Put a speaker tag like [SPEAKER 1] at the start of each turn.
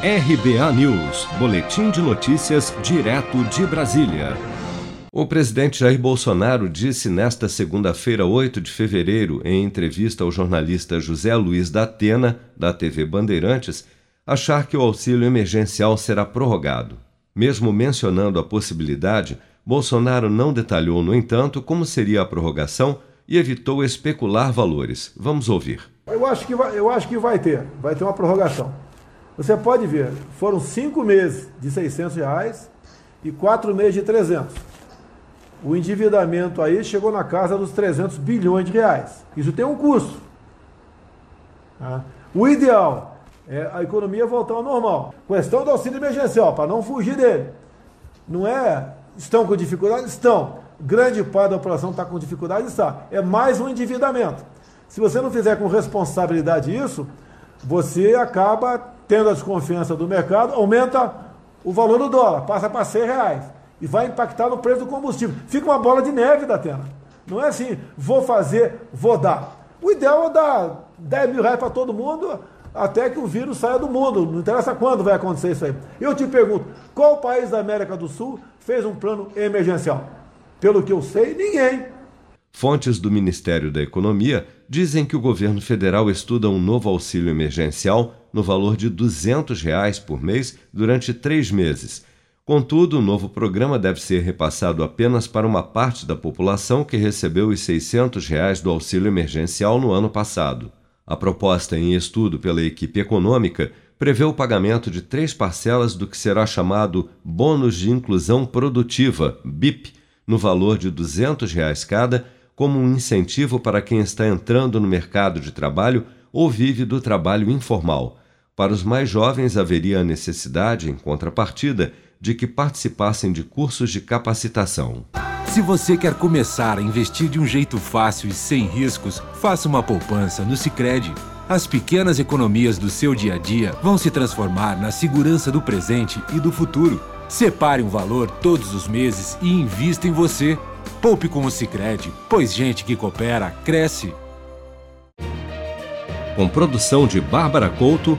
[SPEAKER 1] RBA News, Boletim de Notícias, direto de Brasília. O presidente Jair Bolsonaro disse nesta segunda-feira, 8 de fevereiro, em entrevista ao jornalista José Luiz da Atena, da TV Bandeirantes, achar que o auxílio emergencial será prorrogado. Mesmo mencionando a possibilidade, Bolsonaro não detalhou, no entanto, como seria a prorrogação e evitou especular valores. Vamos ouvir.
[SPEAKER 2] Eu acho que vai, eu acho que vai ter, vai ter uma prorrogação. Você pode ver, foram cinco meses de 600 reais e quatro meses de 300. O endividamento aí chegou na casa dos 300 bilhões de reais. Isso tem um custo. Tá? O ideal é a economia voltar ao normal. Questão do auxílio emergencial, para não fugir dele. Não é estão com dificuldade? Estão. Grande parte da população está com dificuldade? Está. É mais um endividamento. Se você não fizer com responsabilidade isso, você acaba tendo a desconfiança do mercado, aumenta o valor do dólar, passa para 100 reais e vai impactar no preço do combustível. Fica uma bola de neve da Atena. Não é assim, vou fazer, vou dar. O ideal é dar 10 mil reais para todo mundo até que o vírus saia do mundo. Não interessa quando vai acontecer isso aí. Eu te pergunto, qual país da América do Sul fez um plano emergencial? Pelo que eu sei, ninguém.
[SPEAKER 1] Fontes do Ministério da Economia dizem que o governo federal estuda um novo auxílio emergencial no valor de 200 reais por mês durante três meses. Contudo, o novo programa deve ser repassado apenas para uma parte da população que recebeu os 600 reais do auxílio emergencial no ano passado. A proposta em estudo pela equipe econômica prevê o pagamento de três parcelas do que será chamado Bônus de Inclusão Produtiva, BIP, no valor de 200 reais cada, como um incentivo para quem está entrando no mercado de trabalho ou vive do trabalho informal. Para os mais jovens, haveria a necessidade, em contrapartida, de que participassem de cursos de capacitação.
[SPEAKER 3] Se você quer começar a investir de um jeito fácil e sem riscos, faça uma poupança no Sicredi. As pequenas economias do seu dia a dia vão se transformar na segurança do presente e do futuro. Separe um valor todos os meses e invista em você. Poupe com o Sicredi, pois gente que coopera cresce.
[SPEAKER 1] Com produção de Bárbara Couto,